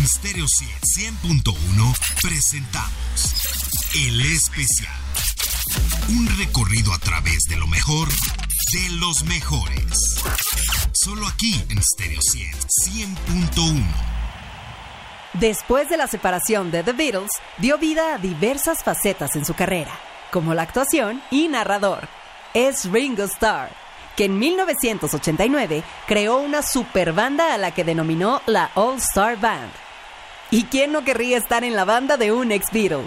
En Stereo 100.1 presentamos El Especial. Un recorrido a través de lo mejor de los mejores. Solo aquí en Stereo 100.1. Después de la separación de The Beatles, dio vida a diversas facetas en su carrera, como la actuación y narrador. Es Ringo Starr, que en 1989 creó una superbanda a la que denominó la All Star Band. ¿Y quién no querría estar en la banda de un ex Beatle?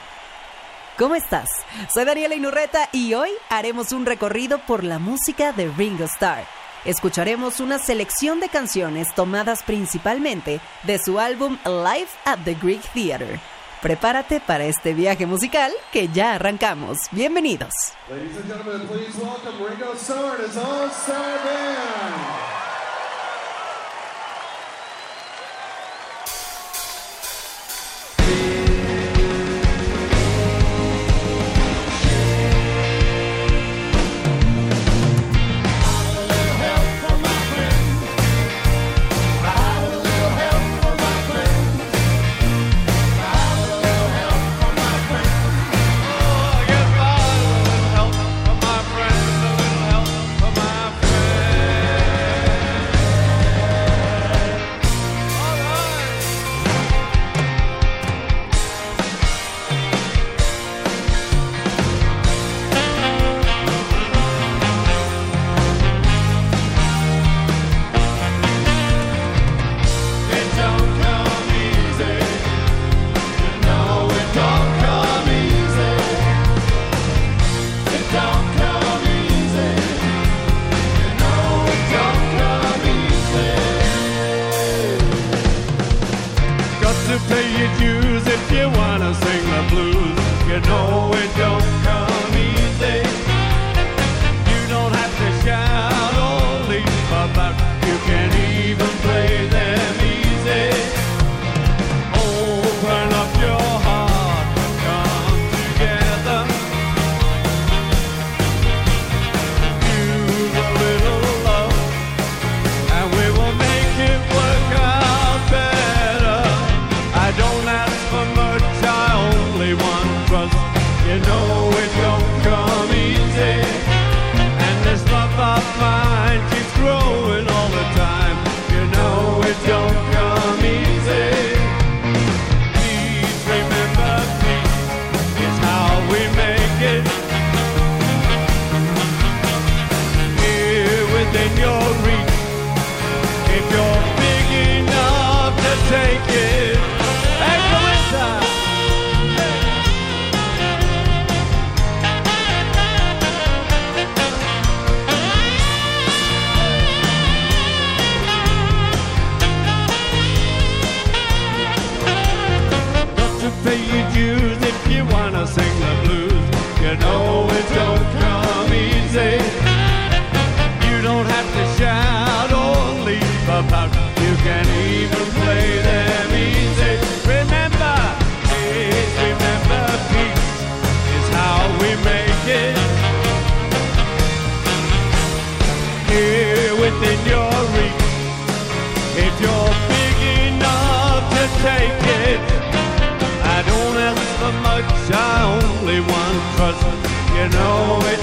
¿Cómo estás? Soy Daniela Inurreta y hoy haremos un recorrido por la música de Ringo Starr. Escucharemos una selección de canciones tomadas principalmente de su álbum Live at the Greek Theater. Prepárate para este viaje musical que ya arrancamos. Bienvenidos. Ladies and gentlemen, please welcome Ringo Starr and All-Star Band.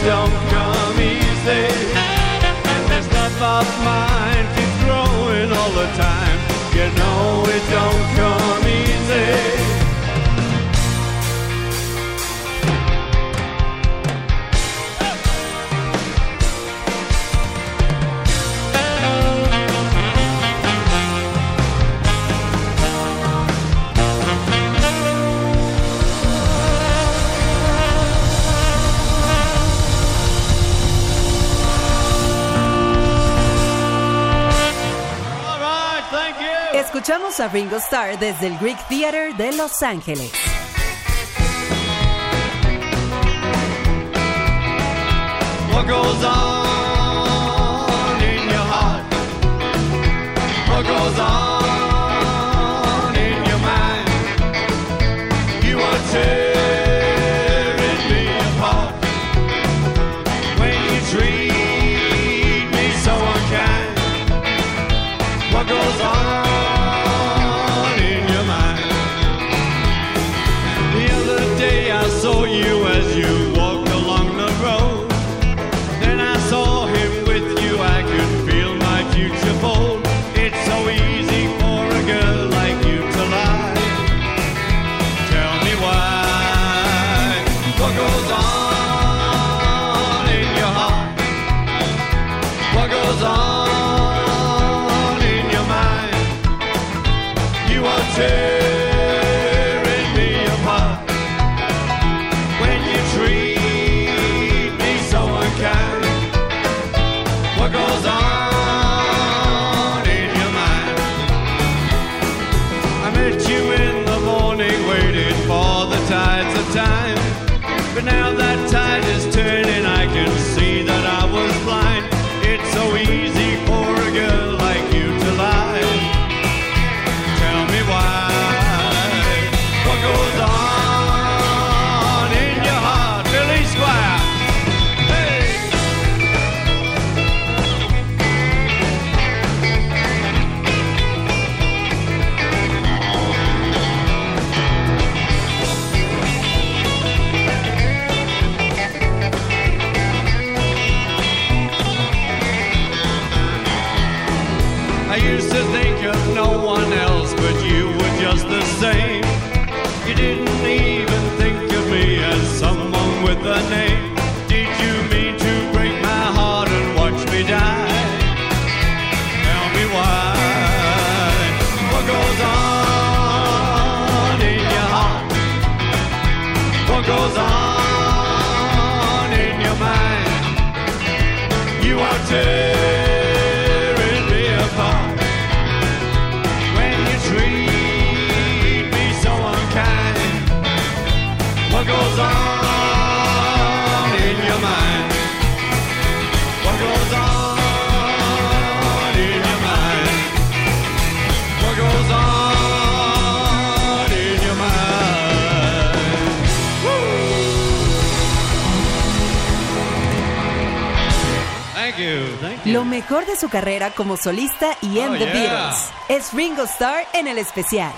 don't a Ringo Starr desde el Greek Theater de Los Ángeles. carrera como solista y en oh, The. Beatles. Es Ringo Starr en el especial.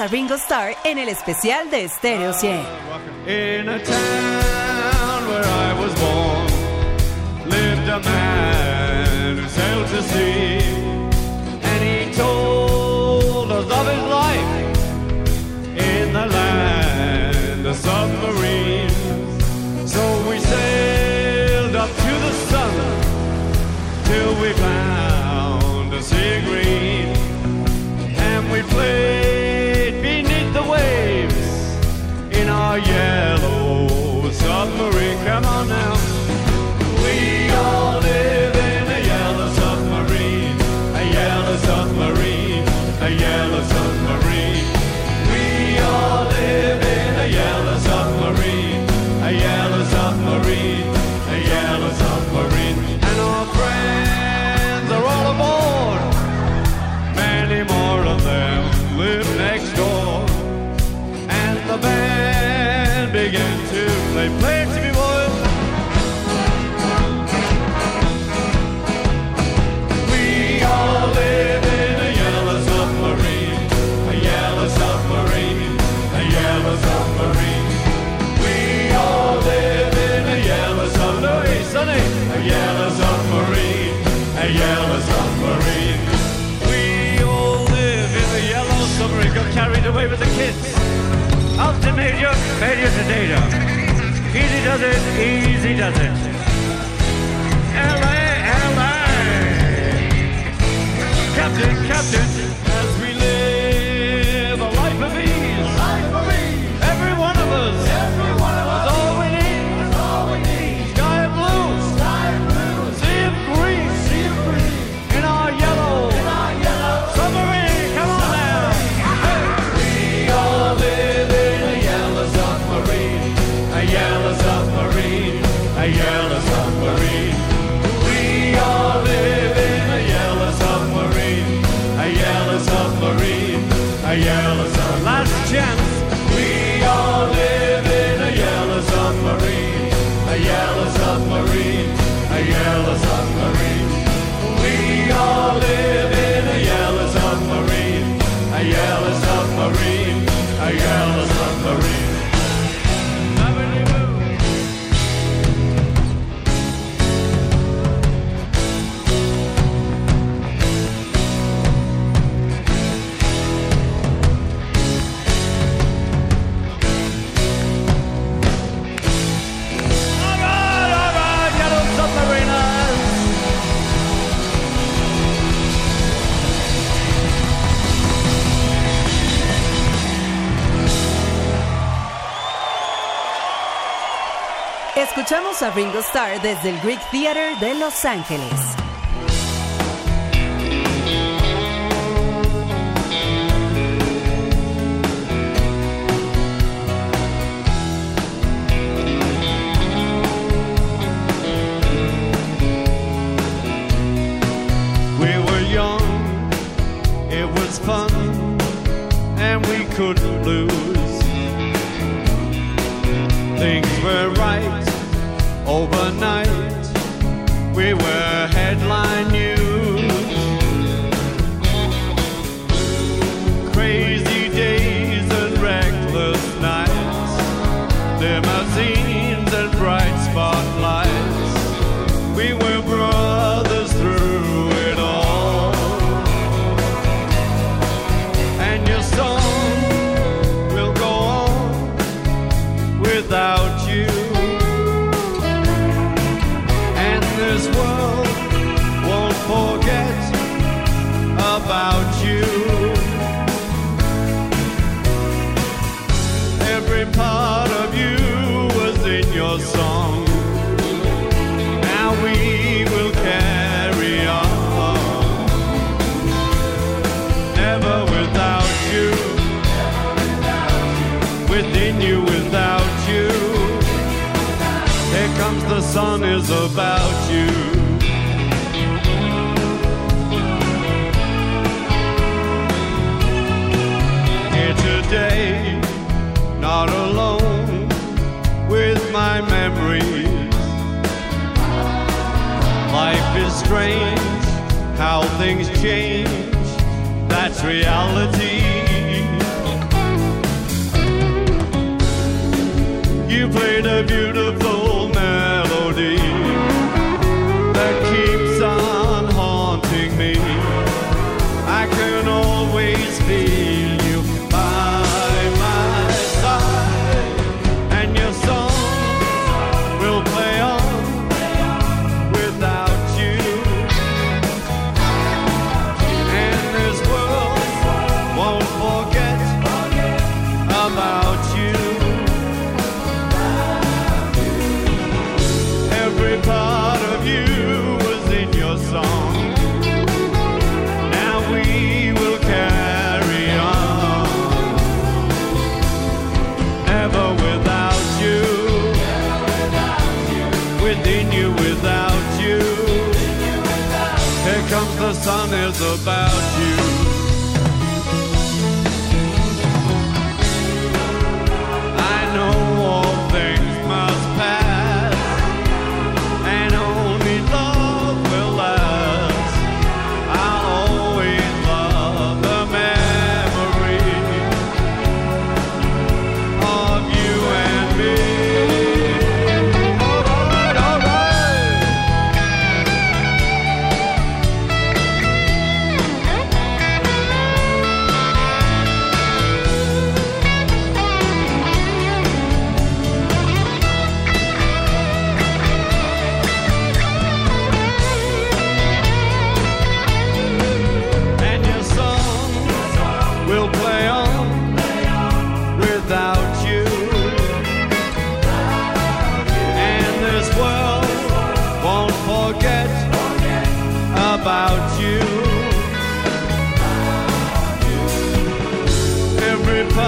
a Ringo Starr en el especial de Stereo 100. In a town where I was born, lived a man who sailed to sea, and he told us of his life in the land of submarines. So we sailed up to the sun till we found sea green, and we played. yellow submarine. Come on now. Ringo Starr desde el Greek Theater de Los Ángeles. we were strange how things change. That's reality. You played a beautiful sun is about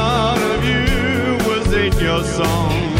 out of you was in your song.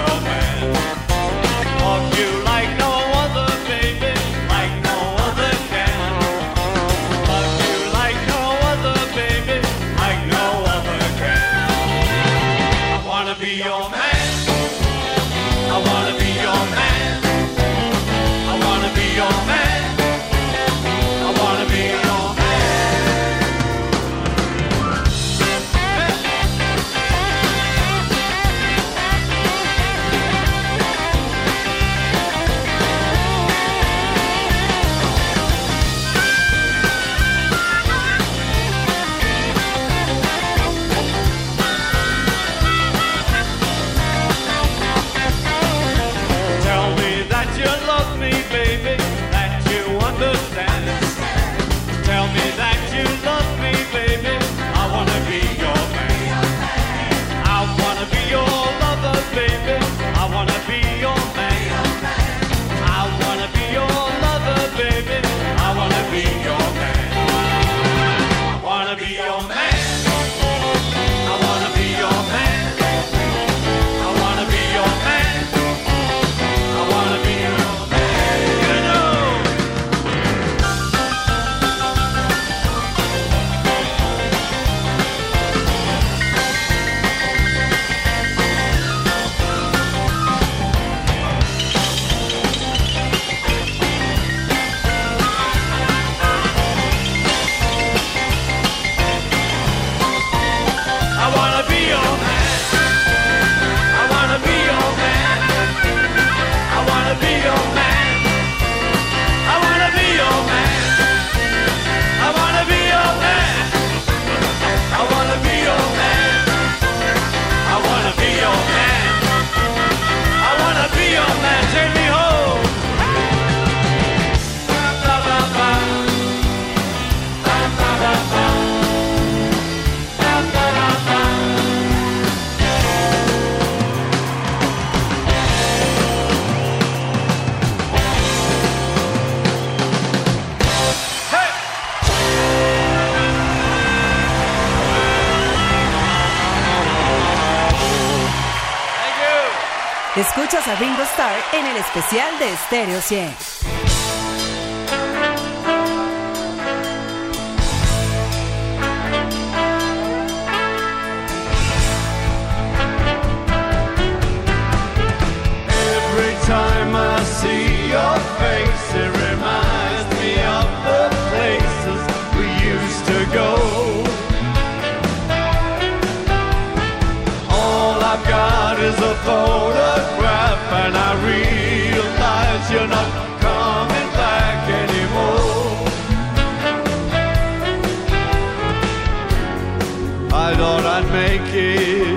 en el especial de Stereo 100. make it.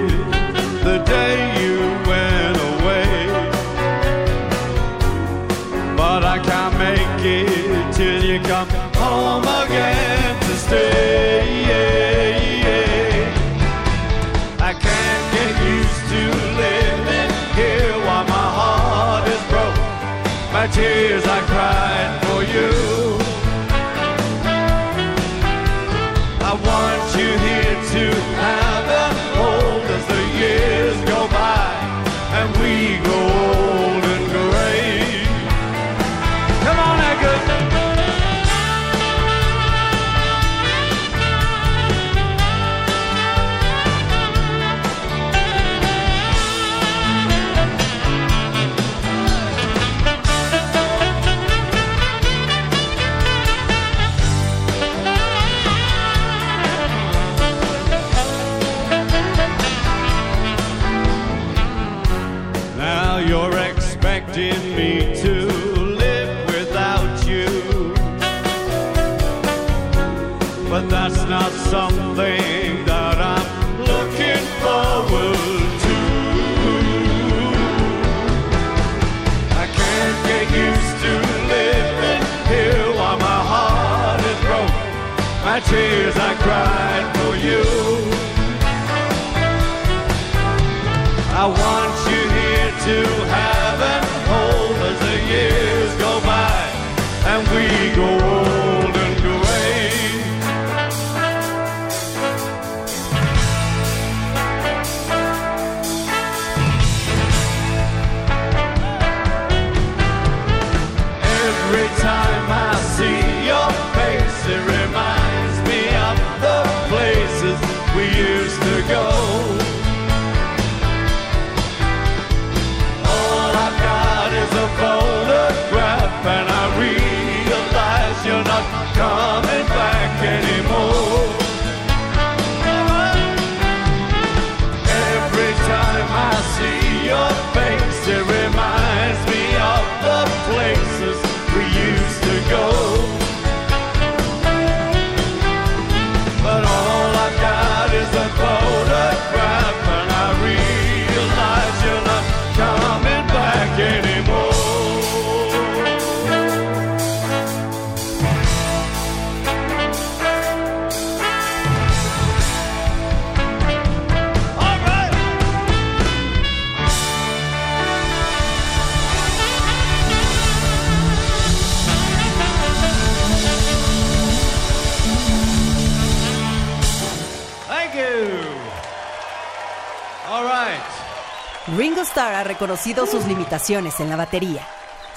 Ringo Starr ha reconocido sus limitaciones en la batería.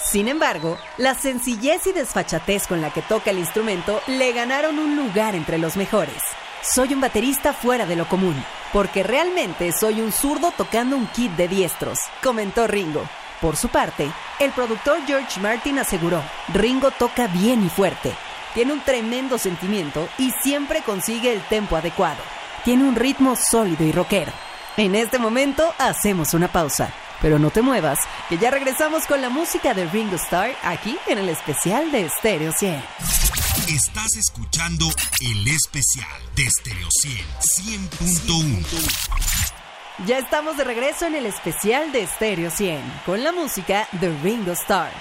Sin embargo, la sencillez y desfachatez con la que toca el instrumento le ganaron un lugar entre los mejores. Soy un baterista fuera de lo común, porque realmente soy un zurdo tocando un kit de diestros, comentó Ringo. Por su parte, el productor George Martin aseguró, Ringo toca bien y fuerte, tiene un tremendo sentimiento y siempre consigue el tempo adecuado. Tiene un ritmo sólido y rockero. En este momento hacemos una pausa, pero no te muevas, que ya regresamos con la música de Ringo Starr aquí en el especial de Stereo 100. Estás escuchando el especial de Stereo 100 100.1. Ya estamos de regreso en el especial de Stereo 100 con la música de Ringo Starr,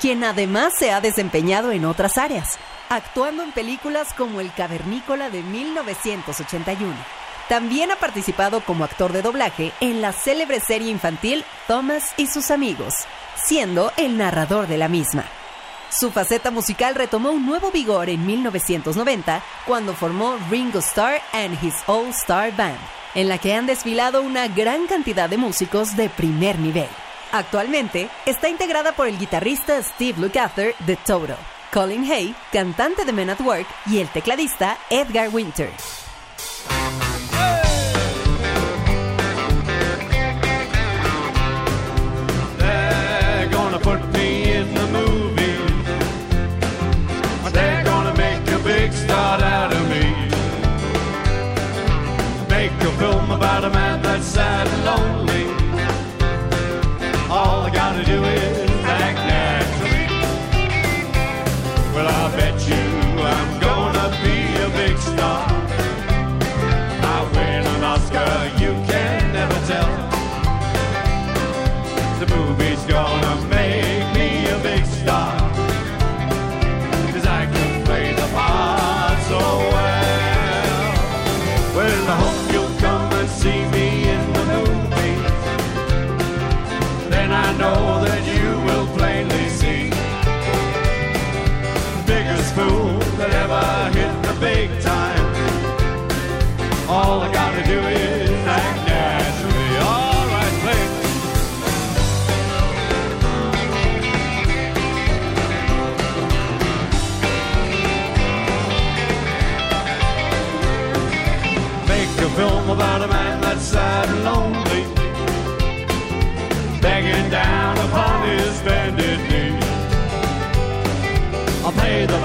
quien además se ha desempeñado en otras áreas, actuando en películas como El Cavernícola de 1981. También ha participado como actor de doblaje en la célebre serie infantil Thomas y sus amigos, siendo el narrador de la misma. Su faceta musical retomó un nuevo vigor en 1990 cuando formó Ringo Starr and His All Star Band, en la que han desfilado una gran cantidad de músicos de primer nivel. Actualmente está integrada por el guitarrista Steve Lukather de Toto, Colin Hay, cantante de Men at Work, y el tecladista Edgar Winter. Sad and lonely.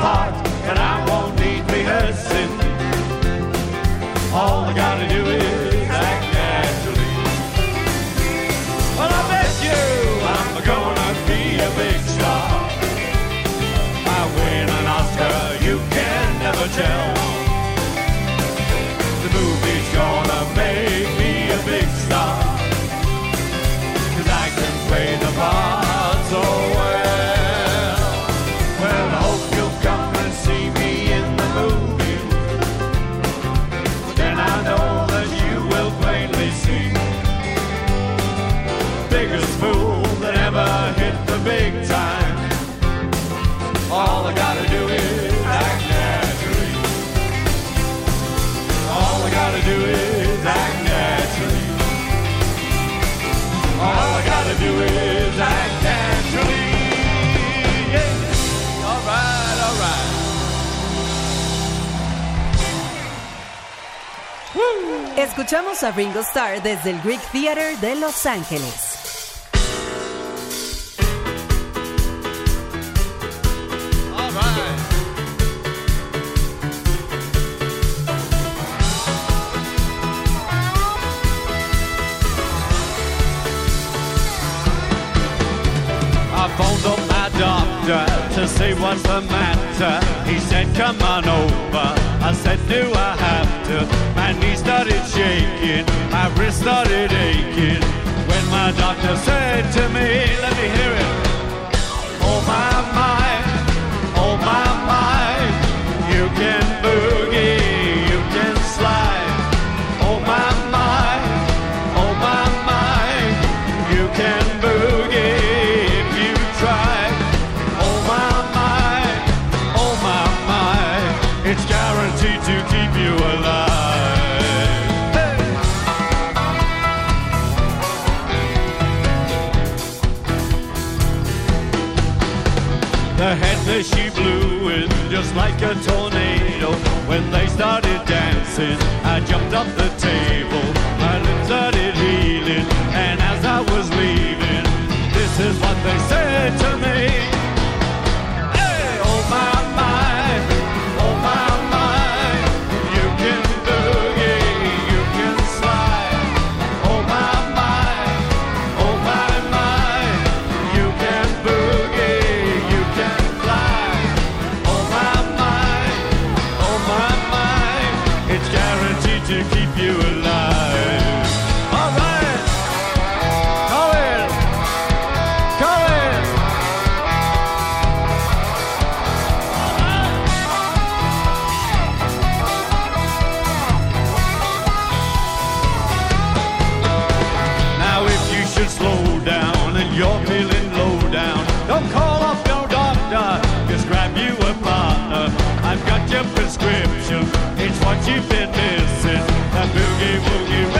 heart, and I won't need rehearsing. All I gotta do is act naturally. Well, I bet you I'm gonna be a big star. I win an Oscar, you can never tell. Escuchamos a Ringo Starr desde el Greek Theater de Los Ángeles. to see what's the matter. He said, Come on over. I said, Do I have to? started shaking, my wrist started aching. When my doctor said to me, let me hear it. tornado. When they started dancing, I jumped up the you've been missing that boogie woogie.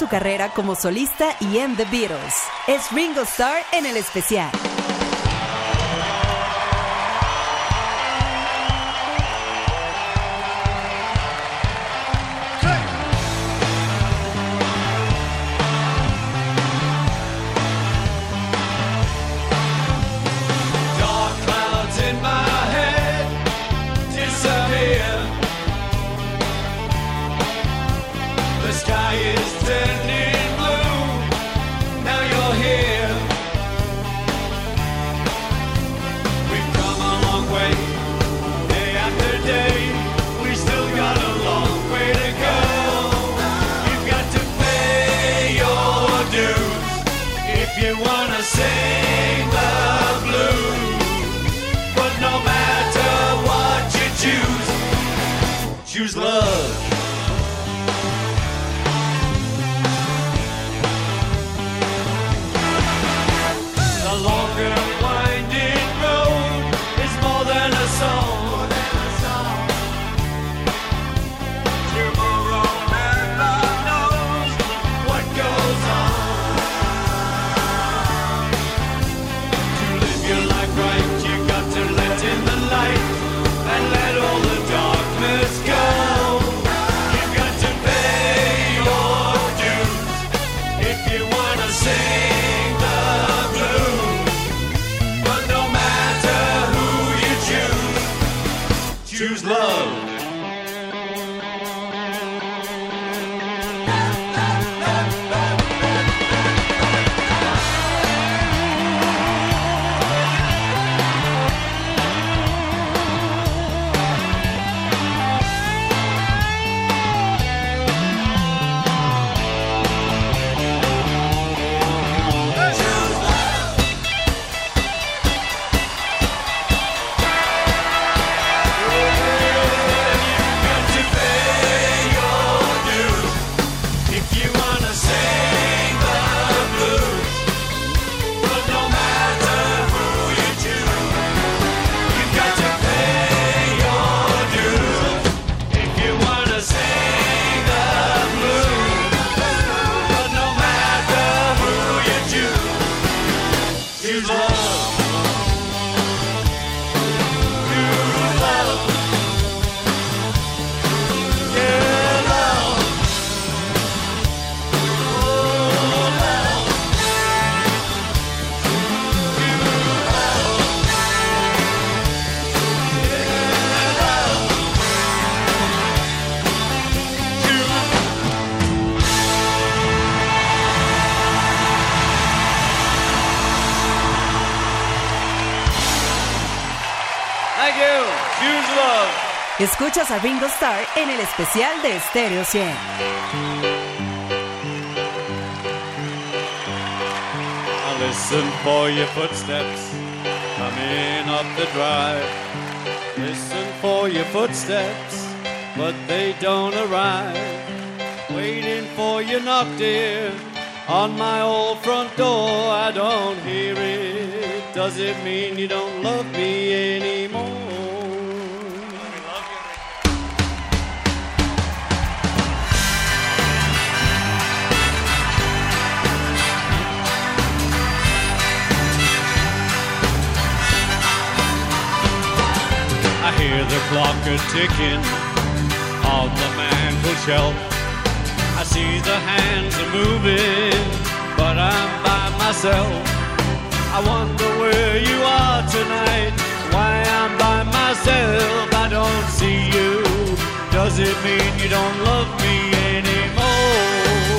su carrera como solista y en The Beatles. Es Ringo Starr en el especial. Escuchas a Ringo Starr en el especial de Stereo 100. Now listen for your footsteps coming up the drive. Listen for your footsteps, but they don't arrive. Waiting for you knock, dear, on my old front door. I don't hear it. Does it mean you don't love me anymore? Clock a ticking on the mantel shelf. I see the hands are moving, but I'm by myself. I wonder where you are tonight, why I'm by myself. I don't see you. Does it mean you don't love me anymore?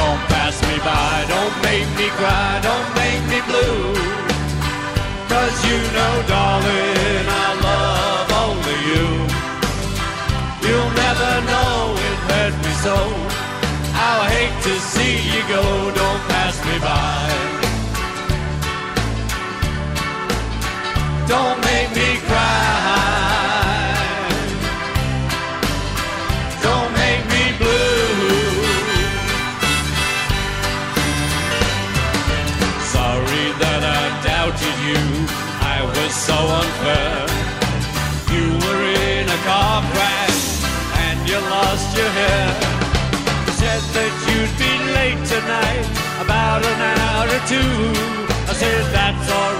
Don't pass me by, don't make me cry, don't make me blue. Cause you know, darling, I love only you. You'll never know it hurt me so. How I hate to see you go, don't pass me by. Don't make me cry. Or. I said that's alright,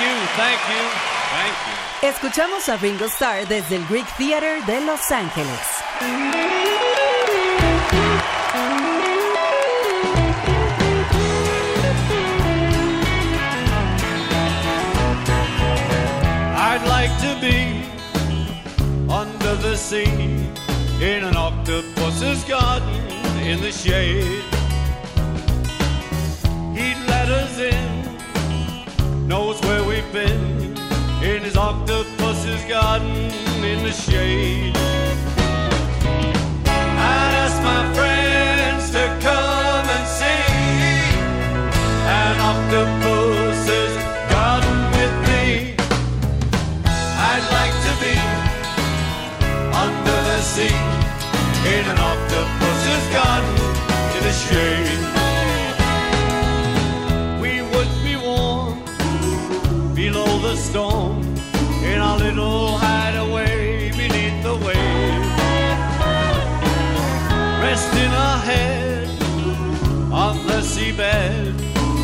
you, thank you, thank you. Escuchamos a Ringo Starr desde el Greek Theater de Los Ángeles. I'd like to be under the sea in an octopus's garden in the shade. Garden in the shade. The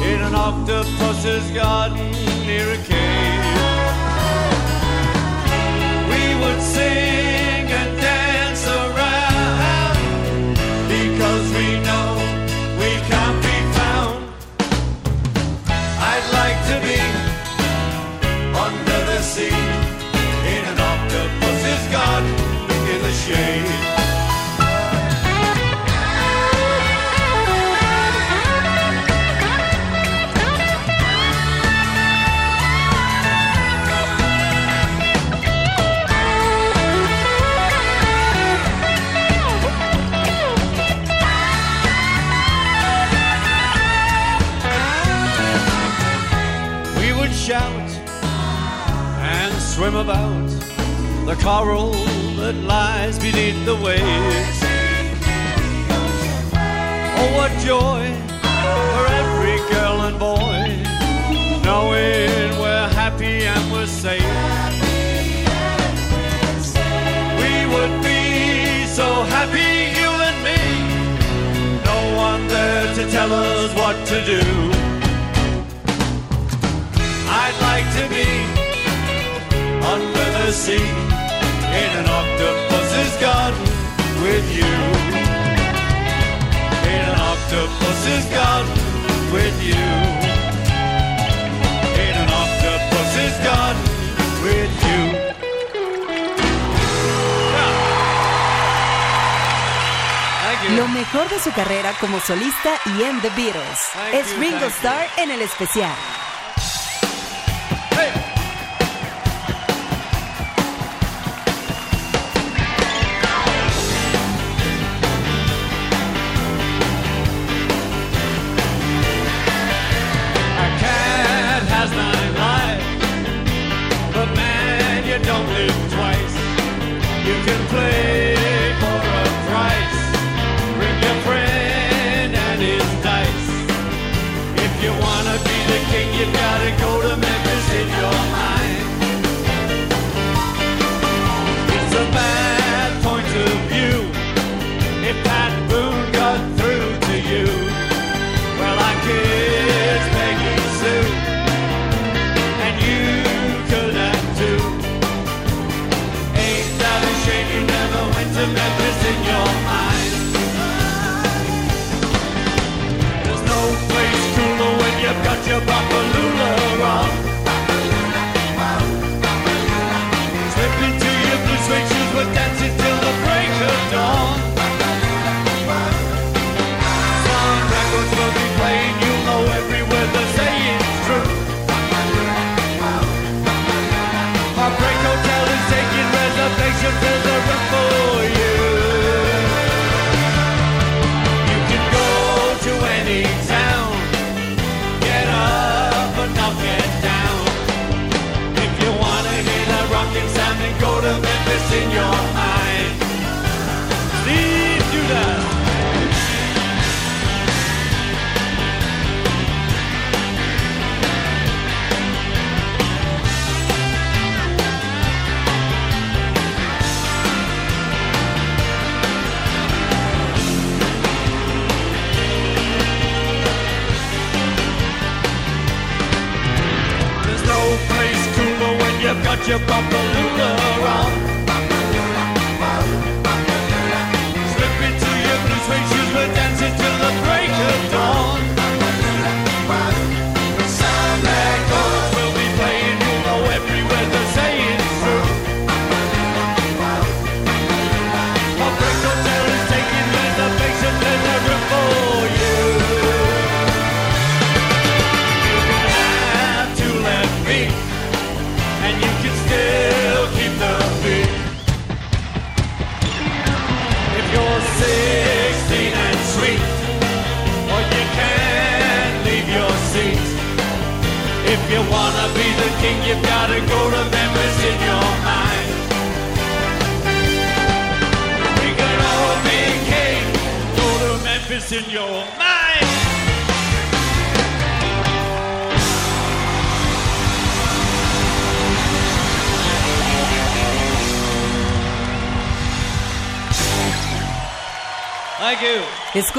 in an octopus's garden near a cave. We would sing and dance around because we know we can't be found. I'd like to be under the sea in an octopus's garden in the shade. Coral that lies beneath the waves. Oh, what joy for every girl and boy, knowing we're happy and we're safe. We would be so happy, you and me, no one there to tell us what to do. I'd like to be under the sea an octopus has with you. In An octopus has gotten with you. An octopus has with ah. you. Lo mejor de su carrera como solista y en The Beatles Thank es Ringo Starr en el especial.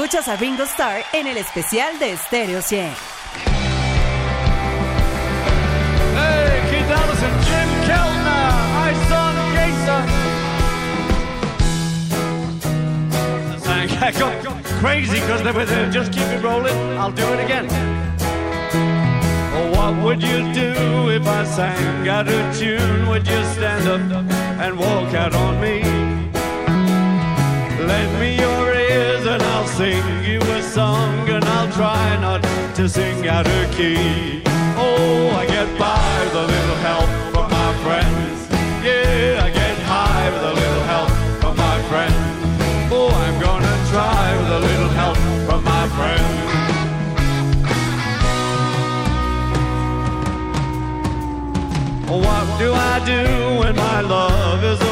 Escuchas a Ringo Starr en el especial de Stereo 100. Hey, Keith Allison, Jim Keltner, I saw the Jason. I got crazy because they were there. Just keep it rolling. I'll do it again. Oh, what would you do if I sang out of tune? Would you stand up and walk out on me? Lend me your and I'll sing you a song and I'll try not to sing out of key. Oh, I get by with a little help from my friends. Yeah, I get high with a little help from my friends. Oh, I'm gonna try with a little help from my friends. What do I do when my love is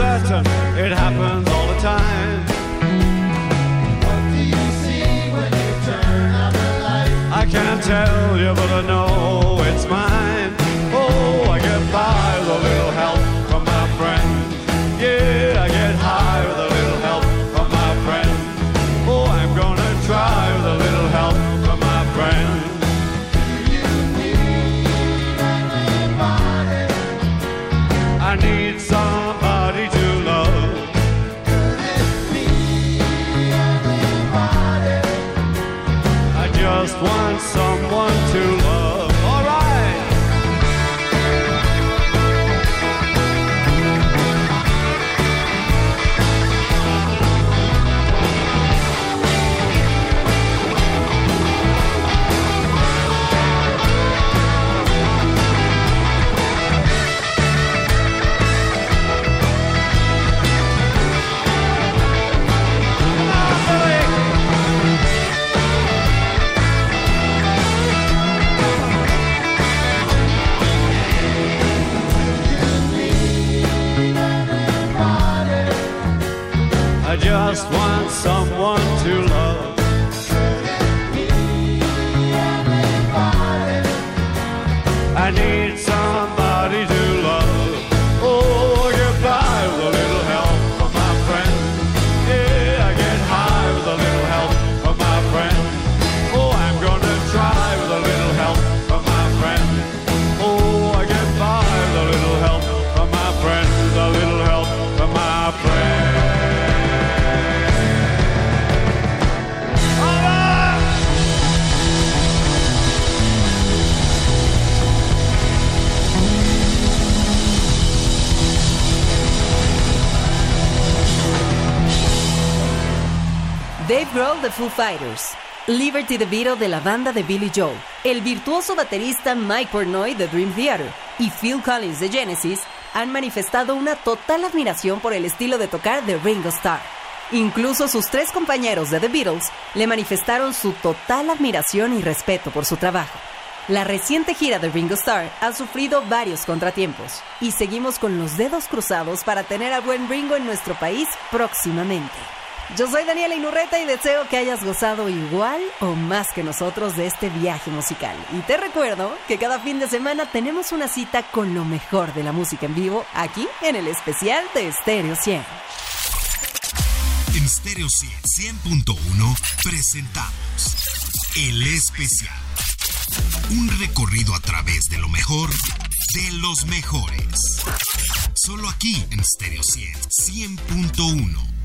certain it happens all the time. What do you see when you turn out the light? I can't tell you, but I know. Foo Fighters, Liberty DeVito de la banda de Billy Joel, el virtuoso baterista Mike Portnoy de Dream Theater y Phil Collins de Genesis han manifestado una total admiración por el estilo de tocar de Ringo Starr. Incluso sus tres compañeros de The Beatles le manifestaron su total admiración y respeto por su trabajo. La reciente gira de Ringo Starr ha sufrido varios contratiempos y seguimos con los dedos cruzados para tener a buen Ringo en nuestro país próximamente. Yo soy Daniela Inurreta y deseo que hayas gozado igual o más que nosotros de este viaje musical. Y te recuerdo que cada fin de semana tenemos una cita con lo mejor de la música en vivo aquí en el especial de Stereo 100. En Stereo 100.1 presentamos El Especial. Un recorrido a través de lo mejor de los mejores. Solo aquí en Stereo 100, 100.1.